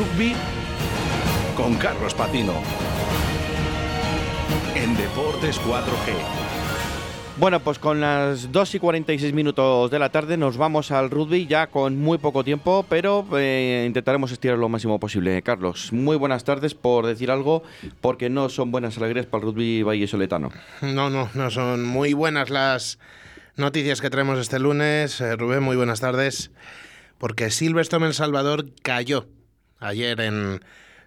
rugby con Carlos Patino. En Deportes 4G. Bueno, pues con las 2 y 46 minutos de la tarde nos vamos al rugby ya con muy poco tiempo, pero eh, intentaremos estirar lo máximo posible. Carlos, muy buenas tardes por decir algo, porque no son buenas alegrías para el rugby vallesoletano. No, no, no son muy buenas las noticias que traemos este lunes. Eh, Rubén, muy buenas tardes. Porque Silverstone El Salvador cayó ayer en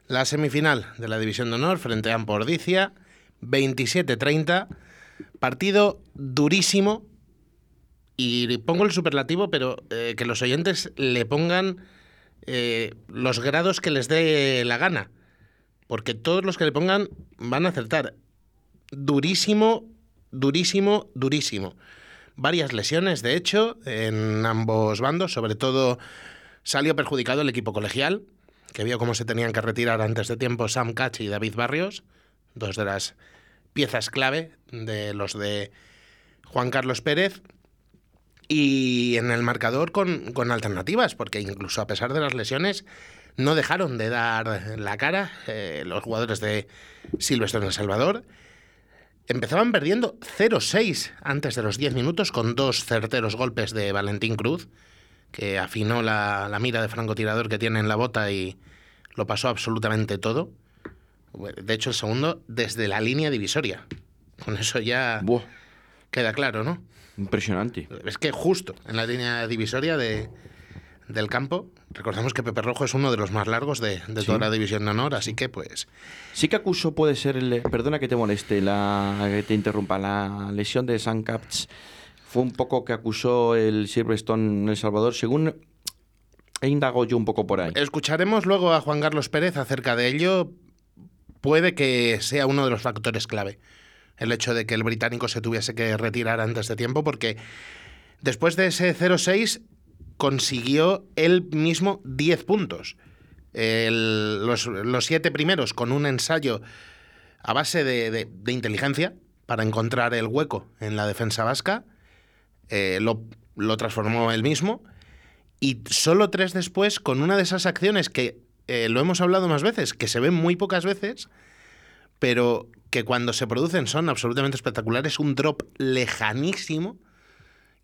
la semifinal de la División de Honor frente a Ampordicia, 27-30. Partido durísimo. Y pongo el superlativo, pero eh, que los oyentes le pongan eh, los grados que les dé la gana. Porque todos los que le pongan van a acertar. Durísimo, durísimo, durísimo. Varias lesiones, de hecho, en ambos bandos. Sobre todo salió perjudicado el equipo colegial, que vio cómo se tenían que retirar antes de tiempo Sam Catch y David Barrios, dos de las piezas clave de los de Juan Carlos Pérez. Y en el marcador con, con alternativas, porque incluso a pesar de las lesiones, no dejaron de dar la cara eh, los jugadores de Silvestre en El Salvador. Empezaban perdiendo 0-6 antes de los 10 minutos con dos certeros golpes de Valentín Cruz, que afinó la, la mira de francotirador que tiene en la bota y lo pasó absolutamente todo. De hecho, el segundo desde la línea divisoria. Con eso ya Buah, queda claro, ¿no? impresionante. Es que justo en la línea divisoria de, del campo, recordamos que Pepe Rojo es uno de los más largos de, de Sí. toda la división de honor, así que pues Sí que acusó, puede ser, el, perdona que te moleste, la, que te interrumpa, la lesión de San Capts fue un poco que acusó el Silverstone en El Salvador, según he indagado yo un poco por ahí. escucharemos luego a Juan Carlos Pérez acerca de ello. Puede que sea uno de los factores clave el hecho de que el británico se tuviese que retirar antes de tiempo, porque después de ese 0-6 consiguió él mismo 10 puntos. Los, los siete primeros con un ensayo a base de inteligencia para encontrar el hueco en la defensa vasca. Eh, lo, lo transformó él mismo. Y solo tres después, con una de esas acciones que eh, lo hemos hablado más veces, que se ven muy pocas veces, pero que cuando se producen son absolutamente espectaculares, un drop lejanísimo.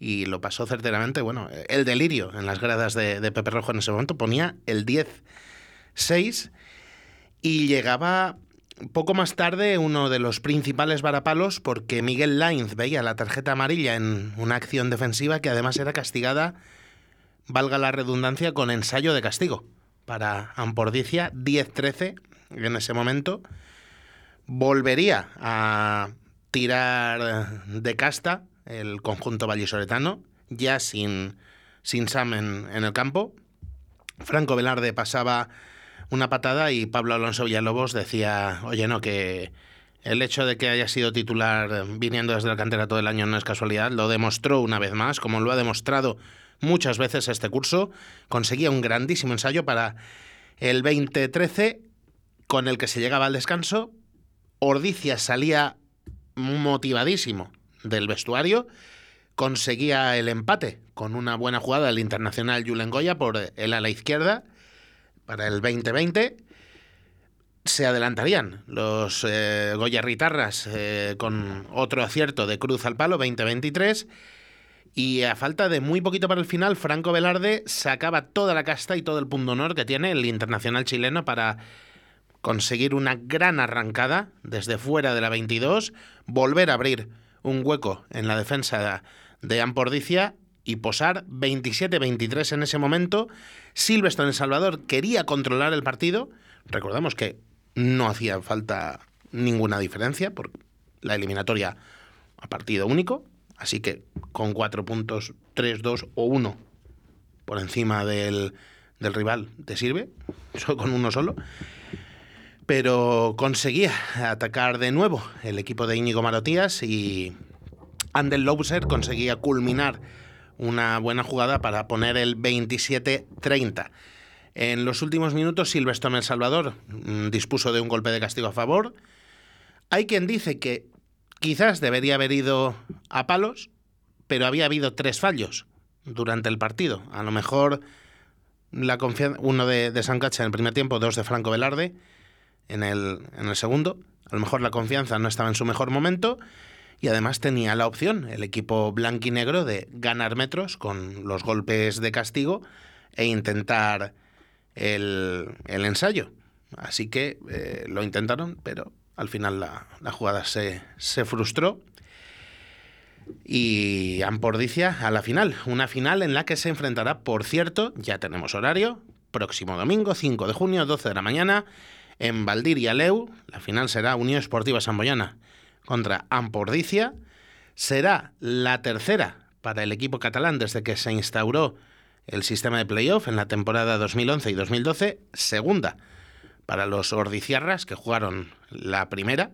Y lo pasó certeramente, bueno, el delirio en las gradas de, de Pepe Rojo en ese momento ponía el 10-6 y llegaba poco más tarde uno de los principales varapalos porque Miguel Lainz veía la tarjeta amarilla en una acción defensiva que además era castigada, valga la redundancia, con ensayo de castigo para Ampordicia 10-13 en ese momento. Volvería a tirar de casta el conjunto vallisoletano, ya sin, sin Sam en, en el campo. Franco Velarde pasaba una patada y Pablo Alonso Villalobos decía, oye, no, que el hecho de que haya sido titular viniendo desde la cantera todo el año no es casualidad, lo demostró una vez más, como lo ha demostrado muchas veces este curso, conseguía un grandísimo ensayo para el 2013 con el que se llegaba al descanso, Ordicia salía motivadísimo del vestuario, conseguía el empate con una buena jugada del internacional Julen Goya por el ala izquierda para el 2020. Se adelantarían los eh, eh, con otro acierto de cruz al palo 2023. Y a falta de muy poquito para el final, Franco Velarde sacaba toda la casta y todo el punto honor que tiene el internacional chileno para conseguir una gran arrancada desde fuera de la 22, volver a abrir un hueco en la defensa de Ampordicia y posar 27-23 en ese momento. Silverstone El Salvador quería controlar el partido. Recordamos que no hacía falta ninguna diferencia por la eliminatoria a partido único. Así que con cuatro puntos, 3, 2 o 1 por encima del, del rival te sirve, con uno solo. Pero conseguía atacar de nuevo el equipo de Íñigo Marotías y Andel conseguía culminar una buena jugada para poner el 27-30. En los últimos minutos, Silverstone El Salvador mm, dispuso de un golpe de castigo a favor. Hay quien dice que quizás debería haber ido a palos, pero había habido tres fallos durante el partido. A lo mejor la confianza, uno de, de Sancacha en el primer tiempo, dos de Franco Velarde en el, en el segundo. A lo mejor la confianza no estaba en su mejor momento y además tenía la opción el equipo blanquinegro de ganar metros con los golpes de castigo e intentar el, el ensayo. Así que eh, lo intentaron, pero al final la, la jugada se, se, frustró. Y Ampordicia a la final, una final en la que se enfrentará, por cierto, ya tenemos horario, próximo domingo, 5 de junio, 12 de la mañana, en Valdir y Aleu. La final será Unión Esportiva Samboyana contra Ampordicia. Será la tercera para el equipo catalán desde que se instauró el sistema de playoff en la temporada 2011 y 2012. Segunda para los Ordiciarras que jugaron la primera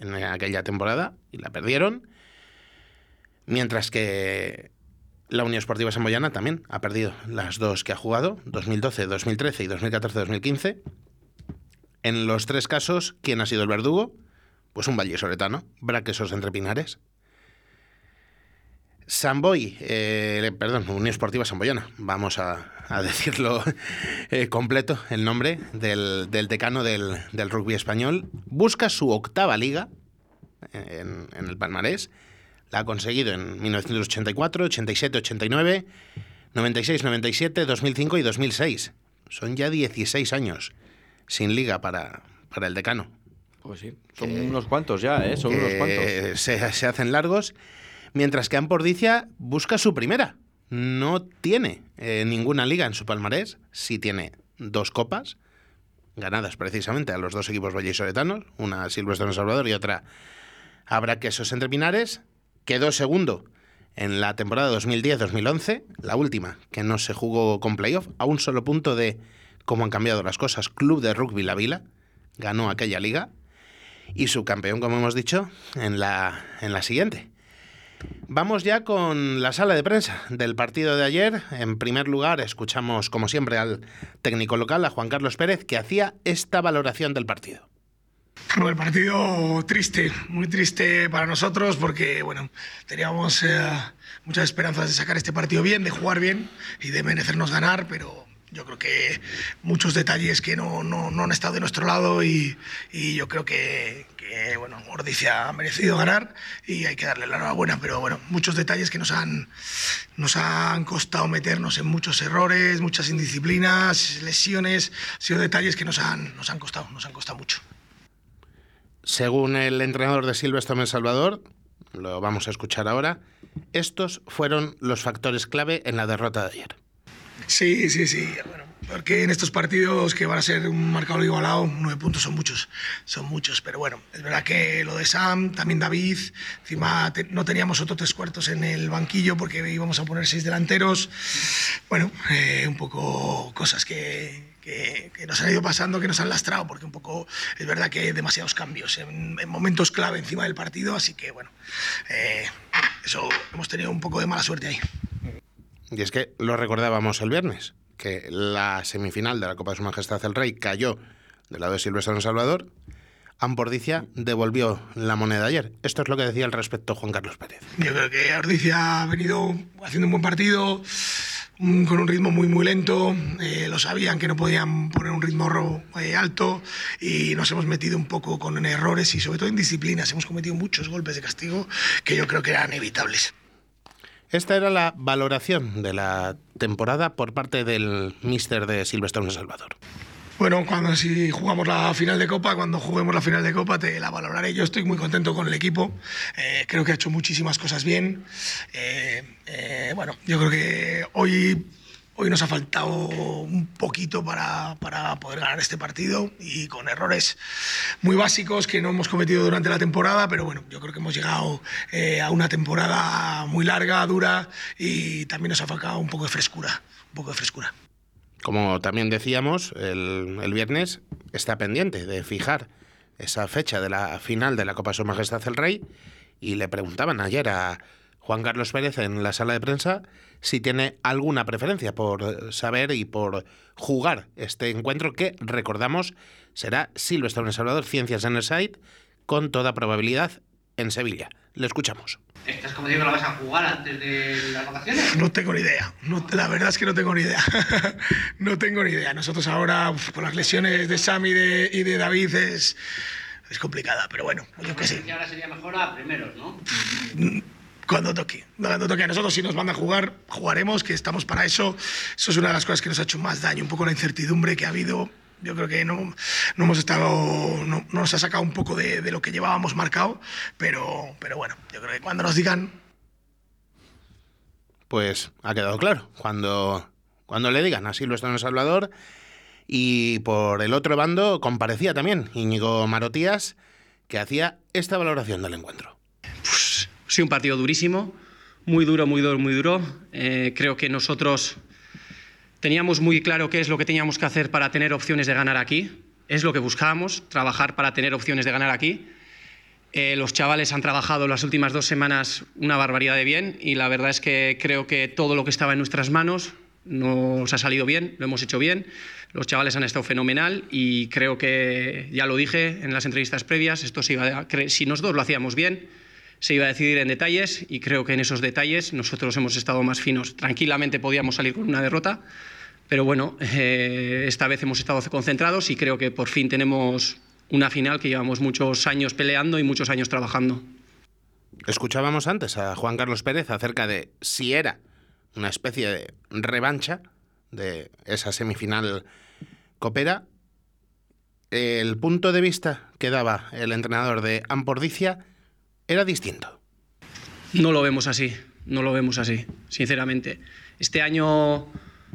en aquella temporada y la perdieron. Mientras que la Unión Esportiva Samboyana también ha perdido las dos que ha jugado, 2012, 2013 y 2014, 2015. En los tres casos, ¿quién ha sido el verdugo? Pues un vallesoletano, Braquesos entre Pinares. Samboy, eh, perdón, Unión Esportiva Samboyana, vamos a, decirlo eh, completo, el nombre del, decano del, rugby español, busca su octava liga en, en el palmarés. La ha conseguido en 1984, 87, 89, 96, 97, 2005 y 2006. Son ya 16 años sin liga para el decano. Pues sí, son que, unos cuantos ya, ¿eh? Son unos cuantos. Se, se, hacen largos. Mientras que Ampordicia busca su primera. No tiene eh, ninguna liga en su palmarés. Sí tiene dos copas, ganadas precisamente a los dos equipos vallisoletanos, una a Silvestre en Salvador y otra a Braquesos entre Pinares. Quedó segundo en la temporada 2010-2011, la última, que no se jugó con playoff, a un solo punto de cómo han cambiado las cosas. Club de Rugby La Vila ganó aquella liga y su campeón, como hemos dicho, en la, en la siguiente. Vamos ya con la sala de prensa del partido de ayer. En primer lugar, escuchamos, como siempre, al técnico local, a Juan Carlos Pérez, que hacía esta valoración del partido. El partido triste, muy triste para nosotros porque bueno, teníamos eh, muchas esperanzas de sacar este partido bien, de jugar bien y de merecernos ganar, pero yo creo que muchos detalles que no, no, no han estado de nuestro lado y, y yo creo que, bueno, Ordicia ha merecido ganar y hay que darle la enhorabuena, pero bueno, muchos detalles que nos han, nos han costado meternos en muchos errores, muchas indisciplinas, lesiones, han sido detalles que nos han, nos han costado, nos han costado mucho. Según el entrenador de Silvestre Salvador, lo vamos a escuchar ahora, estos fueron los factores clave en la derrota de ayer. Sí, sí, sí. Bueno, porque en estos partidos que van a ser un marcador igualado, nueve puntos son muchos, son muchos. Pero bueno, es verdad que lo de Sam, también David, encima te, no teníamos otros tres cuartos en el banquillo porque íbamos a poner seis delanteros. Bueno, eh, un poco cosas que, que, que, nos han ido pasando, que nos han lastrado, porque un poco es verdad que hay demasiados cambios en, en momentos clave encima del partido, así que bueno, eh, eso hemos tenido un poco de mala suerte ahí. Y es que lo recordábamos el viernes, que la semifinal de la Copa de Su Majestad el Rey cayó del lado de Silvestre en Salvador. Ampordicia devolvió la moneda ayer. Esto es lo que decía al respecto Juan Carlos Pérez. Yo creo que Ampordicia ha venido haciendo un buen partido, con un ritmo muy muy lento. Eh, lo sabían que no podían poner un ritmo eh, alto y nos hemos metido un poco con errores y sobre todo en disciplinas. Hemos cometido muchos golpes de castigo que yo creo que eran evitables. Esta era la valoración de la temporada por parte del míster de Silvestre en Salvador. Bueno, cuando si jugamos la final de Copa, cuando juguemos la final de Copa, te la valoraré. Yo estoy muy contento con el equipo. Eh, creo que ha hecho muchísimas cosas bien. Eh, eh, bueno, yo creo que hoy Hoy nos ha faltado un poquito para, para, poder ganar este partido y con errores muy básicos que no hemos cometido durante la temporada, pero bueno, yo creo que hemos llegado eh, a una temporada muy larga, dura y también nos ha faltado un poco de frescura, un poco de frescura. Como también decíamos, el, el viernes está pendiente de fijar esa fecha de la final de la Copa Su Majestad el Rey y le preguntaban ayer a Juan Carlos Pérez en la sala de prensa si tiene alguna preferencia por saber y por jugar este encuentro que, recordamos, será Silvestre en Salvador, Ciencias en el Site, con toda probabilidad en Sevilla. Le escuchamos. ¿Estás como digo que la vas a jugar antes de las vacaciones? No tengo ni idea. No, la verdad es que no tengo ni idea. no tengo ni idea. Nosotros ahora, uf, con las lesiones de Sam y de, y de David, es, es complicada, pero bueno, yo qué sé. Que ahora sería mejor a primeros, ¿no? Cuando toque, cuando toque a nosotros, si nos van a jugar, jugaremos, que estamos para eso. Eso es una de las cosas que nos ha hecho más daño, un poco la incertidumbre que ha habido. Yo creo que no, no hemos estado, no, no nos ha sacado un poco de, de lo que llevábamos marcado, pero, pero bueno, yo creo que cuando nos digan Pues ha quedado claro. Cuando, cuando le digan así lo está en El Salvador. Y por el otro bando comparecía también Íñigo Marotías, que hacía esta valoración del encuentro. Sí, un partido durísimo, muy duro, muy duro, muy duro. Eh, creo que nosotros teníamos muy claro qué es lo que teníamos que hacer para tener opciones de ganar aquí. Es lo que buscábamos, trabajar para tener opciones de ganar aquí. Eh, los chavales han trabajado las últimas dos semanas una barbaridad de bien y la verdad es que creo que todo lo que estaba en nuestras manos nos ha salido bien, lo hemos hecho bien. Los chavales han estado fenomenal y creo que, ya lo dije en las entrevistas previas, esto se iba a, si nosotros lo hacíamos bien, se iba a decidir en detalles y creo que en esos detalles nosotros hemos estado más finos. Tranquilamente podíamos salir con una derrota, pero bueno, eh, esta vez hemos estado concentrados y creo que por fin tenemos una final que llevamos muchos años peleando y muchos años trabajando. Escuchábamos antes a Juan Carlos Pérez acerca de si era una especie de revancha de esa semifinal copera. El punto de vista que daba el entrenador de Ampordicia era distinto. No lo vemos así, no lo vemos así, sinceramente. Este año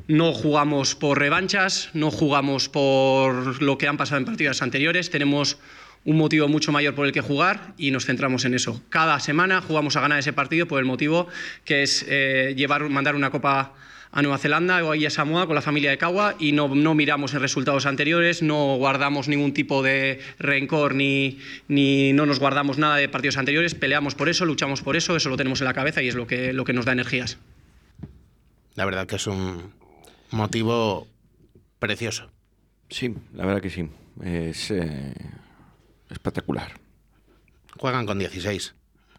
no jugamos por revanchas, no jugamos por lo que han pasado en partidas anteriores, tenemos un motivo mucho mayor por el que jugar y nos centramos en eso. Cada semana jugamos a ganar ese partido por el motivo que es eh, llevar, mandar una copa a Nueva Zelanda o ahí a Samoa con la familia de Kawa y no, no miramos en resultados anteriores, no guardamos ningún tipo de rencor ni, ni no nos guardamos nada de partidos anteriores, peleamos por eso, luchamos por eso, eso lo tenemos en la cabeza y es lo que, lo que nos da energías. La verdad que es un motivo precioso. Sí, la verdad que sí. Es eh, espectacular. Juegan con 16,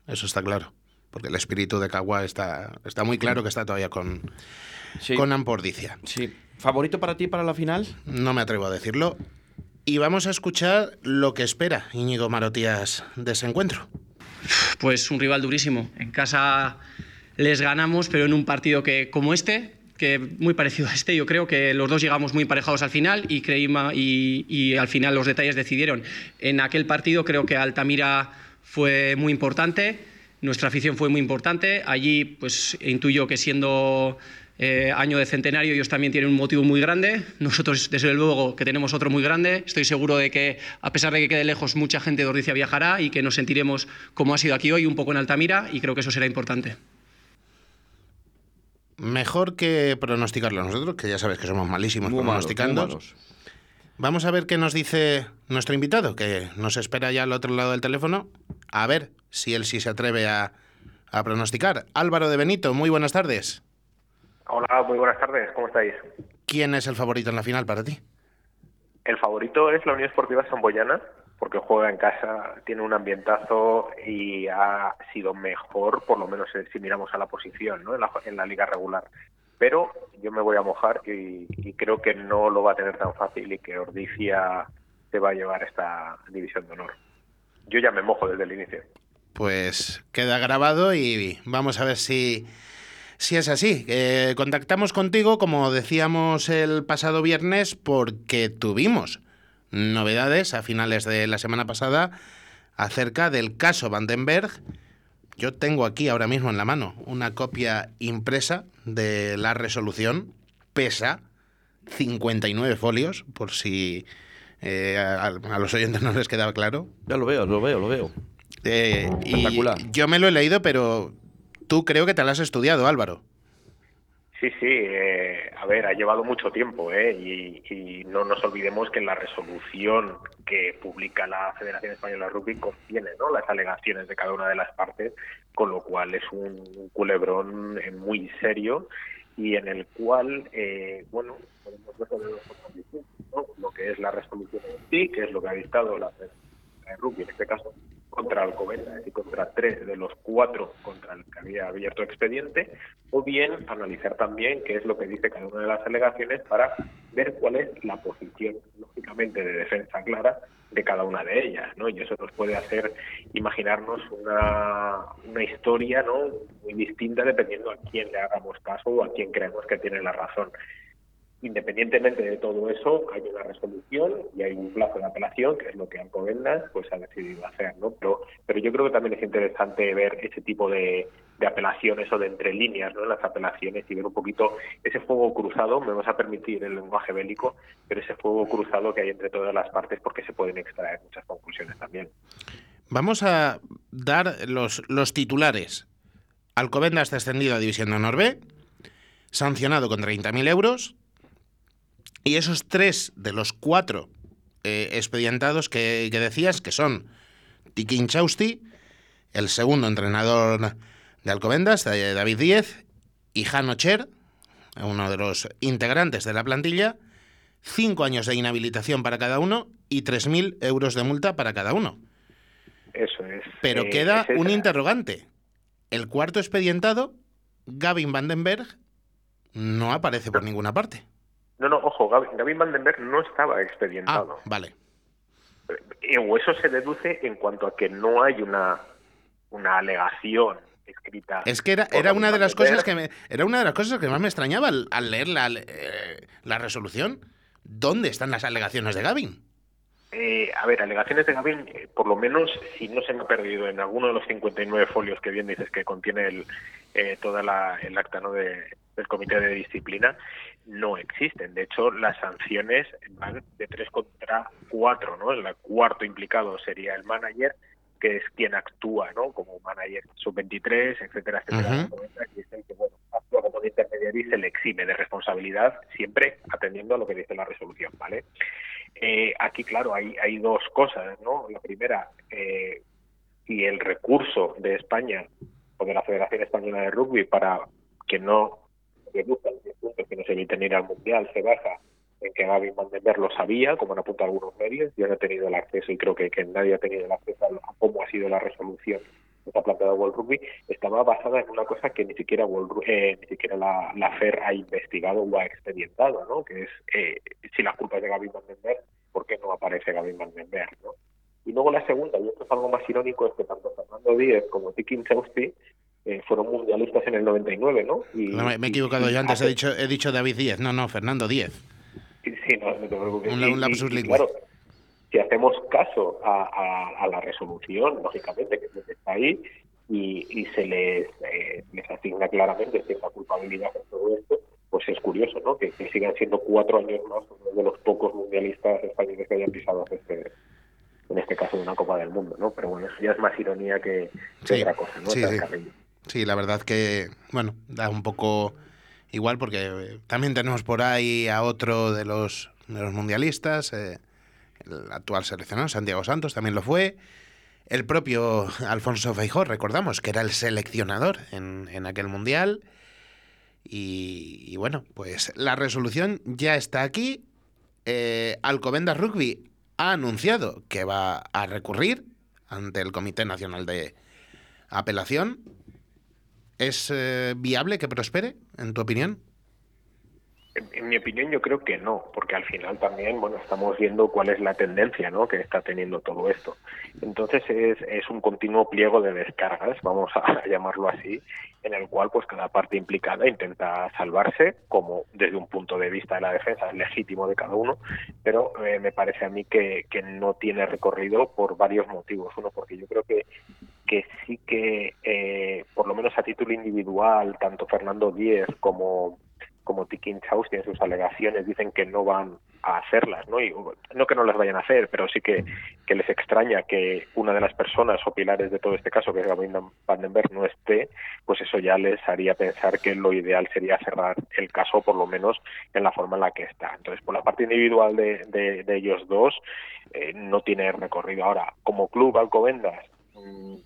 eso está claro. Porque el espíritu de Cagua está, está muy claro que está todavía con, Sí. con Ampordicia. Sí. ¿Favorito para ti para la final? No me atrevo a decirlo. Y vamos a escuchar lo que espera Íñigo Marotías de ese encuentro. Pues un rival durísimo. En casa les ganamos, pero en un partido que como este, que muy parecido a este, yo creo que los dos llegamos muy emparejados al final y, creíma- y, y al final los detalles decidieron. En aquel partido creo que Altamira fue muy importante, nuestra afición fue muy importante. Allí pues intuyo que siendo eh, año de centenario ellos también tienen un motivo muy grande. Nosotros desde luego que tenemos otro muy grande. Estoy seguro de que a pesar de que quede lejos mucha gente de Ordicia viajará y que nos sentiremos como ha sido aquí hoy, un poco en Altamira y creo que eso será importante. Mejor que pronosticarlo nosotros, que ya sabes que somos malísimos Muy pronosticando. Vamos a ver qué nos dice nuestro invitado, que nos espera ya al otro lado del teléfono. A ver si él sí se atreve a, a pronosticar. Álvaro de Benito, muy buenas tardes. Hola, muy buenas tardes, ¿cómo estáis? ¿Quién es el favorito en la final para ti? El favorito es la Unión Esportiva Samboyana, porque juega en casa, tiene un ambientazo y ha sido mejor, por lo menos eh, si miramos a la posición ¿no? en, la, en la liga regular. Pero yo me voy a mojar y, y creo que no lo va a tener tan fácil y que Ordicia se va a llevar esta división de honor. Yo ya me mojo desde el inicio. Pues queda grabado y vamos a ver si, si es así. Eh, contactamos contigo, como decíamos el pasado viernes, porque tuvimos novedades a finales de la semana pasada acerca del caso Vandenberg. Yo tengo aquí ahora mismo en la mano una copia impresa de la resolución. Pesa 59 folios, por si eh, a, a los oyentes no les quedaba claro. Ya lo veo, lo veo, lo veo. Eh, y yo me lo he leído, pero tú creo que te lo has estudiado, Álvaro. Sí, sí, eh, a ver, ha llevado mucho tiempo, ¿eh? Y, no nos olvidemos que la resolución que publica la Federación Española de Rugby contiene ¿no? las alegaciones de cada una de las partes, con lo cual es un culebrón eh, muy serio y en el cual, eh, bueno, podemos ver sobre dos cosas ¿no? Lo que es la resolución en sí, que es lo que ha dictado la Federación de Rugby, en este caso, contra Alcobendas y contra tres de los cuatro contra el que había abierto expediente, o bien analizar también qué es lo que dice cada una de las alegaciones para ver cuál es la posición, lógicamente, de defensa clara de cada una de ellas, ¿no? Y eso nos puede hacer imaginarnos una, una historia, ¿no? Muy distinta dependiendo a quién le hagamos caso o a quién creemos que tiene la razón. Independientemente de todo eso, hay una resolución y hay un plazo de apelación, que es lo que Alcobendas pues, ha decidido hacer. ¿no? Pero, pero yo creo que también es interesante ver ese tipo de, apelaciones o de entre líneas las apelaciones y ver un poquito ese fuego cruzado, me vas a permitir el lenguaje bélico, pero ese fuego cruzado que hay entre todas las partes porque se pueden extraer muchas conclusiones también. Vamos a dar los, los titulares. Alcobendas descendido a División de Honor B, sancionado con 30.000 euros, y esos tres de los cuatro eh, expedientados que, que, decías, que son Tiki Chausti, el segundo entrenador de Alcobendas, David Díez, y Jano Cher, uno de los integrantes de la plantilla, cinco años de inhabilitación para cada uno y 3.000 euros de multa para cada uno. Eso es. Pero eh, queda es un interrogante. El cuarto expedientado, Gavin Vandenberg, no aparece por ninguna parte. No, no, ojo, Gaby, Gavin Vandenberg no estaba Ah, expedientado. vale. Eh, o eso se deduce en cuanto a que no hay una, una alegación escrita. Es que era, era una de las cosas que me, era una de las cosas que más me extrañaba al, al leer la, eh, la resolución. ¿Dónde están las alegaciones de Gavin? Eh, a ver, alegaciones de Gavin, eh, por lo menos, si no se me ha perdido en alguno de los 59 folios que bien dices que contiene el, eh, toda la, el acta ¿no? de, del comité de disciplina, no existen. De hecho, las sanciones van de 3 contra 4, ¿no? El cuarto implicado sería el manager, que es quien actúa, ¿no? Como manager sub-23, etcétera, etcétera. Y es el que, bueno, actúa como de intermediario y se le exime de responsabilidad, siempre atendiendo a lo que dice la resolución, ¿vale? Eh, aquí, claro, hay, hay dos cosas, ¿no? La primera, eh, si el recurso de España o de la Federación Española de Rugby para que no reduzca los 10 puntos que no se eviten ir al Mundial se basa en que Gaby Vandenberg lo sabía, como han apuntado algunos medios, yo no he tenido el acceso y creo que, que nadie ha tenido el acceso a, cómo ha sido la resolución que ha planteado World Rugby, estaba basada en una cosa que ni siquiera World eh, ni siquiera la, la FER ha investigado o ha expedientado, ¿no? que es eh, si la culpa es de Gaby Vandenberg, ¿por qué no aparece Gaby Vandenberg? ¿no? Y luego la segunda, y esto es algo más irónico, es que tanto Fernando Díez como Tiki Chausti eh, fueron mundialistas en el 99, ¿no? Y, No, me, he equivocado y yo antes, he hace- dicho, he dicho David Díez. No, no, Fernando Díez. Sí, no, no te preocupes. Un- lapsus y- claro, si hacemos caso a, a- a la resolución, lógicamente, que es lo que está ahí, y, y se les, eh, les asigna claramente cierta culpabilidad en todo esto, pues es curioso, ¿no? Que, que sigan siendo cuatro años más uno de los pocos mundialistas españoles que hayan pisado este, en este caso de una Copa del Mundo, ¿no? Pero bueno, eso ya es más ironía que, que Sí, otra cosa, ¿no? sí, sí. Sí, la verdad que, bueno, da un poco igual porque eh, también tenemos por ahí a otro de los, de los mundialistas, eh, el actual seleccionador, Santiago Santos, también lo fue. El propio Alfonso Feijó, recordamos, que era el seleccionador en, en aquel mundial. Y, y bueno, pues la resolución ya está aquí. Eh, Alcobendas Rugby ha anunciado que va a recurrir ante el Comité Nacional de Apelación. ¿Es eh, viable que prospere, en tu opinión? En, mi opinión, yo creo que no, porque al final también, bueno, estamos viendo cuál es la tendencia, ¿no? Que está teniendo todo esto. Entonces es, es un continuo pliego de descargas, vamos a, llamarlo así, en el cual, pues, cada parte implicada intenta salvarse, como desde un punto de vista de la defensa legítimo de cada uno, pero eh, me parece a mí que no tiene recorrido por varios motivos. Uno, porque yo creo que que sí que, eh, por lo menos a título individual, tanto Fernando Díez como, como Tikin Chausti en sus alegaciones dicen que no van a hacerlas, ¿no? Y, no que no las vayan a hacer, pero sí que, les extraña que una de las personas o pilares de todo este caso, que es Gavin Vandenberg, no esté, pues eso ya les haría pensar que lo ideal sería cerrar el caso, por lo menos en la forma en la que está. Entonces, por la parte individual de, de, de ellos dos, eh, no tiene recorrido. Ahora, como club Alcobendas, mmm,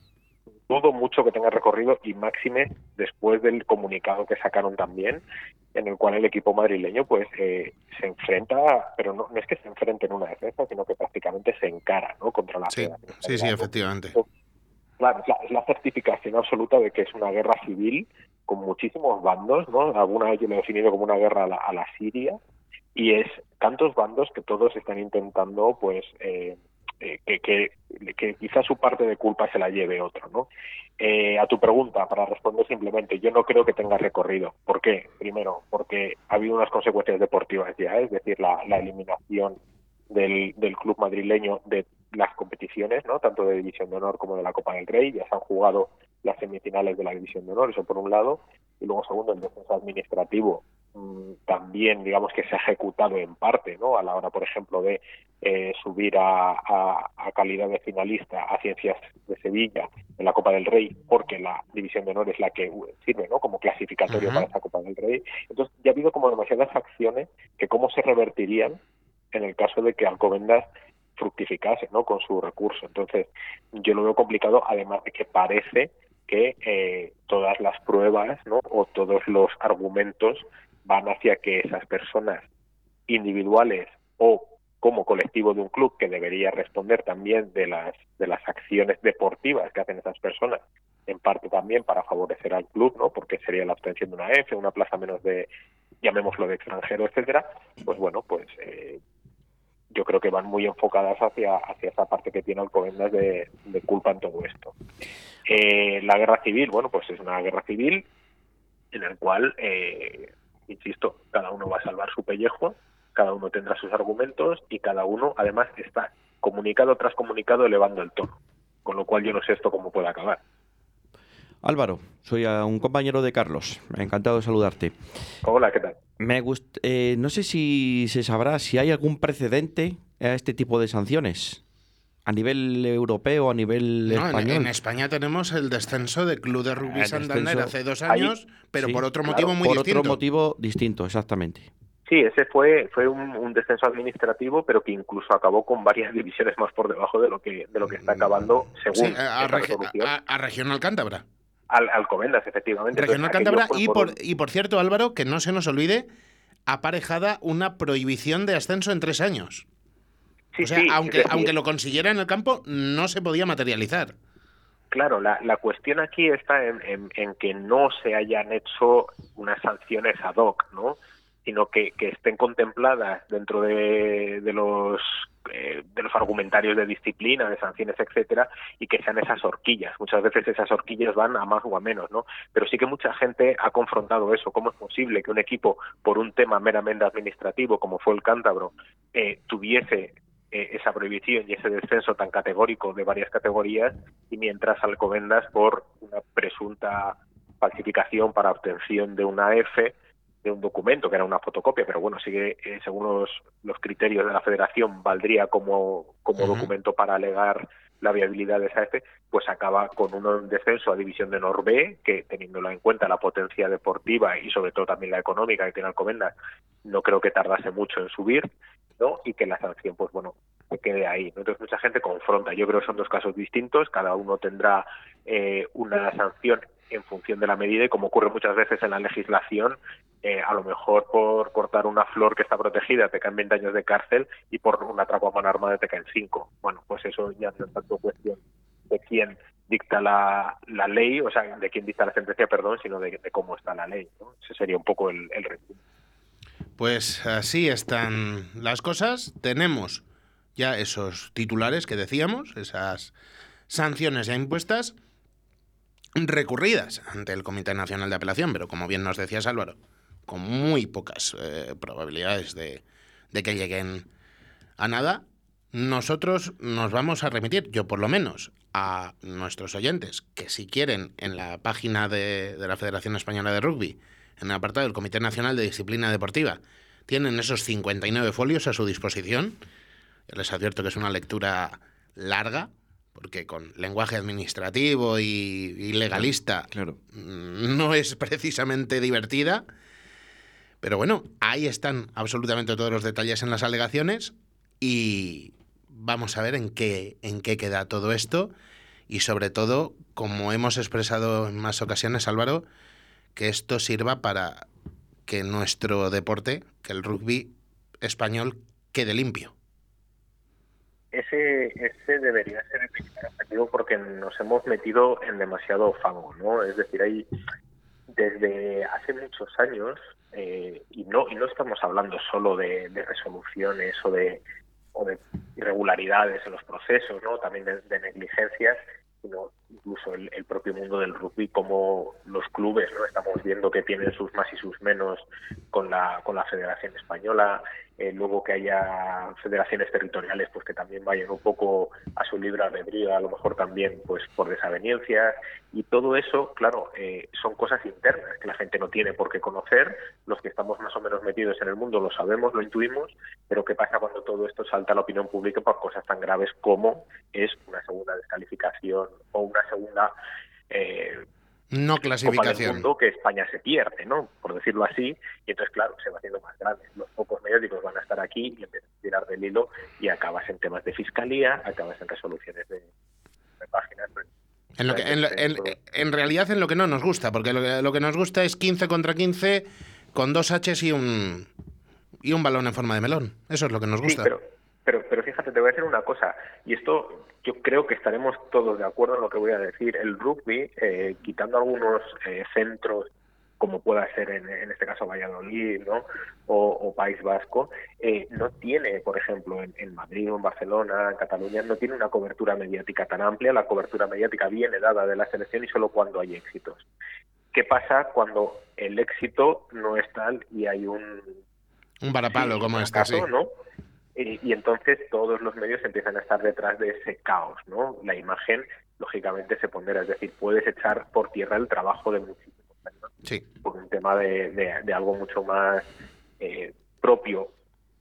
dudo mucho que tenga recorrido y máxime después del comunicado que sacaron también en el cual el equipo madrileño pues eh, se enfrenta pero no, no, es que se enfrente en una defensa sino que prácticamente se encara ¿no? contra la sí, sí, sí, efectivamente Claro, es la, es la certificación absoluta de que es una guerra civil con muchísimos bandos, ¿no? Alguna vez yo lo he definido como una guerra a la, a la Siria y es tantos bandos que todos están intentando, pues, eh, eh, que, que, que quizás su parte de culpa se la lleve otro, ¿no? Eh, a tu pregunta, para responder simplemente, yo no creo que tenga recorrido. ¿Por qué? Primero, porque ha habido unas consecuencias deportivas ya, es decir, la, la eliminación del, del club madrileño de las competiciones, ¿no? tanto de División de Honor como de la Copa del Rey. Ya se han jugado las semifinales de la División de Honor, eso por un lado. Y luego, segundo, el descenso administrativo también, digamos que se ha ejecutado en parte, ¿no? A la hora, por ejemplo, de eh, subir a, a, a, calidad de finalista a Ciencias de Sevilla en la Copa del Rey, porque la División de Honor es la que sirve, ¿no? Como clasificatorio uh -huh. para esa Copa del Rey. Entonces, ya ha habido como demasiadas acciones que cómo se revertirían en el caso de que Alcobendas fructificase ¿no? con su recurso. Entonces, yo lo veo complicado, además de que parece que eh, todas las pruebas ¿no? o todos los argumentos van hacia que esas personas individuales o como colectivo de un club que debería responder también de las de las acciones deportivas que hacen esas personas en parte también para favorecer al club no porque sería la obtención de una F una plaza menos de llamémoslo de extranjero etcétera pues bueno pues eh, yo creo que van muy enfocadas hacia, hacia esa parte que tiene Alcobendas de, de culpa en todo esto. Eh, la guerra civil, bueno, pues es una guerra civil en la cual, eh, insisto, cada uno va a salvar su pellejo, cada uno tendrá sus argumentos y cada uno, además, está comunicado tras comunicado elevando el tono. Con lo cual yo no sé esto cómo puede acabar. Álvaro, soy un compañero de Carlos. Encantado de saludarte. Hola, ¿qué tal? Me gust eh, no sé si se sabrá si hay algún precedente a este tipo de sanciones. A nivel europeo, a nivel no, español. En, en, España tenemos el descenso del Club de Rugby Santander hace dos años, Ahí, pero sí, por otro motivo claro, muy por distinto. Por otro motivo distinto, exactamente. Sí, ese fue fue un, un, descenso administrativo, pero que incluso acabó con varias divisiones más por debajo de lo que de lo que está acabando según sí, a, regi a, a, Regional Cántabra. Al, Alcobendas, efectivamente. Regional Cántabra y por, por, y por cierto, Álvaro, que no se nos olvide, aparejada una prohibición de ascenso en tres años. Sí, o sea, sí, aunque, decir, aunque lo consiguiera en el campo, no se podía materializar. Claro, la, la cuestión aquí está en, en, en, que no se hayan hecho unas sanciones ad hoc, ¿no? sino que, que estén contempladas dentro de, de los eh, de los argumentarios de disciplina, de sanciones, etcétera, y que sean esas horquillas. Muchas veces esas horquillas van a más o a menos, ¿no? Pero sí que mucha gente ha confrontado eso. ¿Cómo es posible que un equipo, por un tema meramente administrativo, como fue el cántabro, eh, tuviese eh, esa prohibición y ese descenso tan categórico de varias categorías, y mientras Alcobendas, por una presunta falsificación para obtención de una F, de un documento que era una fotocopia, pero bueno, sigue eh, según los, los, criterios de la federación valdría como, como uh -huh. documento para alegar la viabilidad de esa F, pues acaba con un descenso a división de Nor B, que teniéndolo en cuenta la potencia deportiva y sobre todo también la económica que tiene Alcobendas, no creo que tardase mucho en subir, ¿no? Y que la sanción, pues bueno, se quede ahí. ¿no? Entonces mucha gente confronta. Yo creo que son dos casos distintos, cada uno tendrá eh, una sanción en función de la medida y como ocurre muchas veces en la legislación, eh, a lo mejor por cortar una flor que está protegida te caen 20 años de cárcel y por un atraco a armada te caen 5. Bueno, pues eso ya no es tanto cuestión de quién dicta la, la ley, o sea, de quién dicta la sentencia, perdón, sino de, cómo está la ley. ¿no? Ese sería un poco el, el. Pues así están las cosas. Tenemos ya esos titulares que decíamos, esas sanciones ya impuestas recurridas ante el Comité Nacional de Apelación, pero como bien nos decías Álvaro, con muy pocas eh, probabilidades de, de, que lleguen a nada, nosotros nos vamos a remitir, yo por lo menos, a nuestros oyentes, que si quieren en la página de, de la Federación Española de Rugby, en el apartado del Comité Nacional de Disciplina Deportiva, tienen esos 59 folios a su disposición. Les advierto que es una lectura larga, porque con lenguaje administrativo y, y legalista claro. no es precisamente divertida. Pero bueno, ahí están absolutamente todos los detalles en las alegaciones y vamos a ver en qué, en qué queda todo esto y sobre todo, como hemos expresado en más ocasiones, Álvaro, que esto sirva para que nuestro deporte, que el rugby español, quede limpio. ese, ese debería ser el principal objetivo porque nos hemos metido en demasiado fango, ¿no? Es decir, hay desde hace muchos años eh, y no y no estamos hablando solo de, de resoluciones o de o de irregularidades en los procesos, ¿no? También de, de negligencias, sino incluso el, el, propio mundo del rugby, como los clubes, ¿no? Estamos viendo que tienen sus más y sus menos con la, con la Federación Española, eh, luego que haya federaciones territoriales pues que también vayan un poco a su libre albedrío, a lo mejor también pues por desavenencias y todo eso, claro, eh, son cosas internas que la gente no tiene por qué conocer, los que estamos más o menos metidos en el mundo lo sabemos, lo intuimos, pero ¿qué pasa cuando todo esto salta a la opinión pública por cosas tan graves como es una segunda descalificación o una segunda eh, no clasificación. Copa del mundo que España se pierde, ¿no? Por decirlo así, y entonces, claro, se va haciendo más grande. Los pocos mediáticos van a estar aquí y empiezan a tirar del hilo y acabas en temas de fiscalía, acabas en resoluciones de, de páginas. En, lo que, en, en, en, realidad en lo que no nos gusta, porque lo que, lo que nos gusta es 15 contra 15 con dos Hs y un, y un balón en forma de melón. Eso es lo que nos gusta. Sí, pero, pero, pero fíjate, te voy a decir una cosa, y esto yo creo que estaremos todos de acuerdo en lo que voy a decir. El rugby, eh, quitando algunos eh, centros, como pueda ser en, en, este caso Valladolid ¿no? o, o País Vasco, eh, no tiene, por ejemplo, en, en, Madrid o en Barcelona, en Cataluña, no tiene una cobertura mediática tan amplia. La cobertura mediática viene dada de la selección y solo cuando hay éxitos. ¿Qué pasa cuando el éxito no es tal y hay un... Un varapalo sí, como este, caso, sí. ¿no? Y, y, entonces todos los medios empiezan a estar detrás de ese caos, ¿no? La imagen, lógicamente, se pondera, es decir, puedes echar por tierra el trabajo de muchísimos sí. por un tema de, de, de algo mucho más eh, propio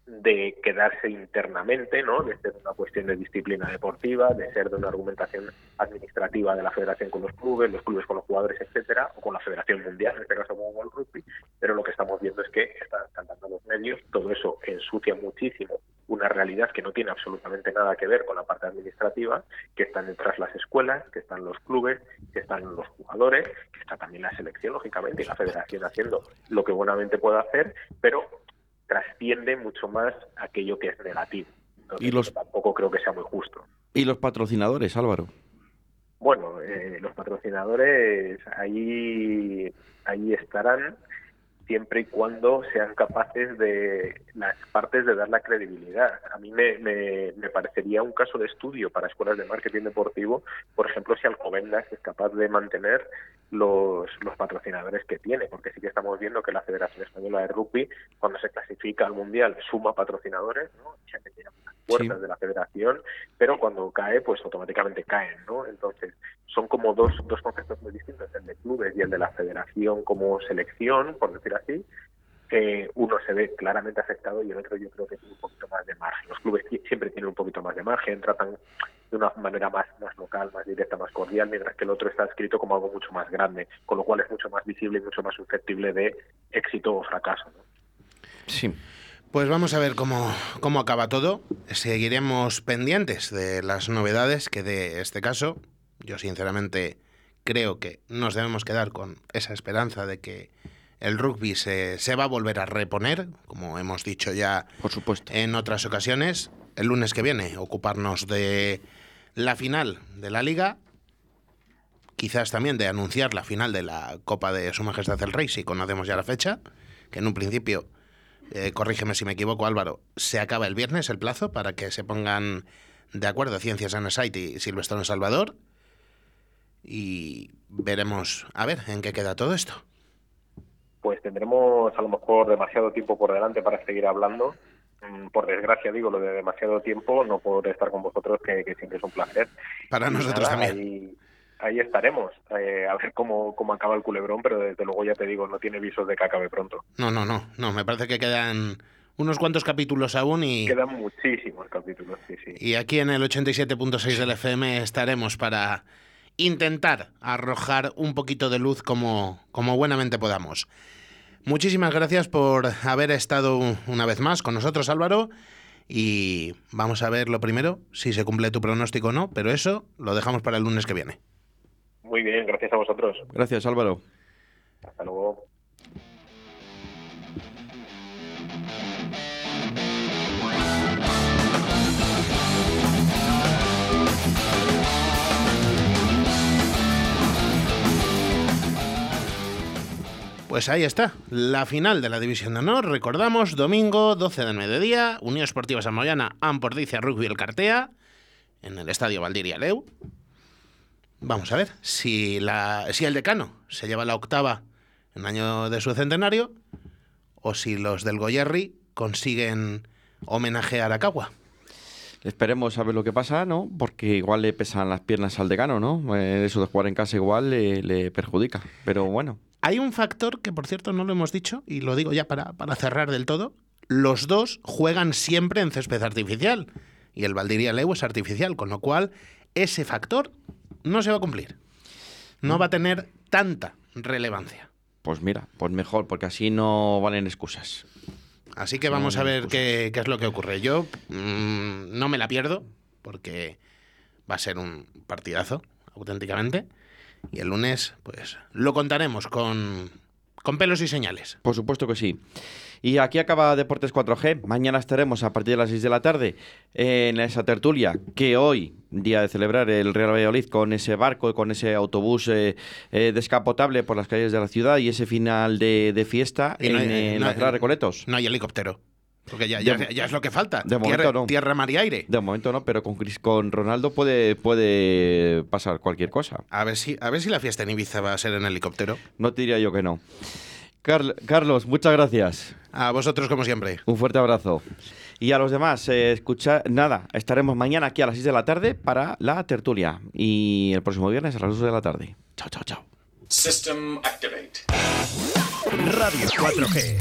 de quedarse internamente, ¿no? De ser una cuestión de disciplina deportiva, de ser de una argumentación administrativa de la federación con los clubes, los clubes con los jugadores, etcétera, o con la Federación Mundial, en este caso como World Rugby, pero lo que estamos viendo es que están saltando los medios, todo eso ensucia muchísimo una realidad que no tiene absolutamente nada que ver con la parte administrativa, que están detrás las escuelas, que están los clubes, que están los jugadores, que está también la selección, lógicamente, y la federación haciendo lo que buenamente puede hacer, pero trasciende mucho más aquello que es negativo. Entonces, y los... tampoco creo que sea muy justo. ¿Y los patrocinadores, Álvaro? Bueno, eh, los patrocinadores ahí, ahí estarán siempre y cuando sean capaces de las partes de dar la credibilidad. A mí me, me, me, parecería un caso de estudio para escuelas de marketing deportivo, por ejemplo, si Alcobendas es capaz de mantener los, los patrocinadores que tiene, porque sí que estamos viendo que la Federación Española de Rugby, cuando se clasifica al Mundial, suma patrocinadores, ¿no? ya que tiene las puertas sí. de la federación, pero cuando cae, pues automáticamente caen, ¿no? Entonces, son como dos, dos conceptos muy distintos, el de clubes y el de la federación como selección, por decir así, eh, uno se ve claramente afectado y el otro yo creo que tiene un poquito más de margen. Los clubes siempre tienen un poquito más de margen, tratan de una manera más, más local, más directa, más cordial, mientras que el otro está escrito como algo mucho más grande, con lo cual es mucho más visible y mucho más susceptible de éxito o fracaso. ¿no? Sí. Pues vamos a ver cómo, cómo acaba todo. Seguiremos pendientes de las novedades que de este caso, yo sinceramente creo que nos debemos quedar con esa esperanza de que el rugby se, se, va a volver a reponer, como hemos dicho ya Por supuesto. en otras ocasiones. El lunes que viene ocuparnos de la final de la liga, quizás también de anunciar la final de la Copa de Su Majestad el Rey, si conocemos ya la fecha, que en un principio, eh, corrígeme si me equivoco Álvaro, se acaba el viernes el plazo para que se pongan de acuerdo Ciencias en Site y Silvestre en Salvador y veremos a ver en qué queda todo esto pues tendremos a lo mejor demasiado tiempo por delante para seguir hablando. Mm, por desgracia, digo lo de demasiado tiempo, no por estar con vosotros, que, que siempre es un placer. Para y nosotros nada, también. Ahí, ahí estaremos, eh, a ver cómo, cómo acaba el culebrón, pero desde luego ya te digo, no tiene visos de que acabe pronto. No, no, no, no, me parece que quedan unos cuantos capítulos aún y... Quedan muchísimos capítulos, sí, sí. Y aquí en el 87.6 del FM estaremos para intentar arrojar un poquito de luz como, como buenamente podamos. Muchísimas gracias por haber estado una vez más con nosotros, Álvaro. Y vamos a ver lo primero, si se cumple tu pronóstico o no, pero eso lo dejamos para el lunes que viene. Muy bien, gracias a vosotros. Gracias, Álvaro. Hasta luego. Pues ahí está, la final de la División de Honor. Recordamos, domingo, 12 del mediodía, Unión Esportiva Samoyana, Ampordicia Rugby El Cartea, en el Estadio Valdiria Leu. Vamos a ver si, la, si el decano se lleva la octava en año de su centenario o si los del Goyerri consiguen homenajear a Cagua. Esperemos a ver lo que pasa, ¿no? Porque igual le pesan las piernas al decano, ¿no? Eh, eso de jugar en casa igual le, le perjudica. Pero bueno, Hay un factor que, por cierto, no lo hemos dicho, y lo digo ya para, para cerrar del todo. Los dos juegan siempre en césped artificial. Y el Valdiria Leu es artificial, con lo cual ese factor no se va a cumplir. No va a tener tanta relevancia. pues mira, pues mejor, porque así no valen excusas. Así que vamos a ver qué, qué es lo que ocurre. Yo mm, no me la pierdo, porque va a ser un partidazo, auténticamente. Y el lunes, pues, lo contaremos con, con pelos y señales. Por supuesto que sí. Y aquí acaba Deportes 4G. Mañana estaremos a partir de las 6 de la tarde en esa tertulia que hoy, día de celebrar el Real Valladolid con ese barco y con ese autobús eh, eh, descapotable por las calles de la ciudad y ese final de, de fiesta Y en, no hay- en no la. No hay helicóptero. Porque ya, ya, De- ya es lo que falta. de momento tierra, no. tierra, mar y aire. De momento no, pero con, Ronaldo puede, puede pasar cualquier cosa. A ver, si, a ver si la fiesta en Ibiza va a ser en helicóptero. No te diría yo que no. Carl- Carlos, muchas gracias. A vosotros, como siempre. Un fuerte abrazo. Y a los demás, eh, escucha, nada, estaremos mañana aquí a las 6 de la tarde para la tertulia. Y el próximo viernes a las 2 de la tarde. Chao, chao, chao. System activate. Radio 4G.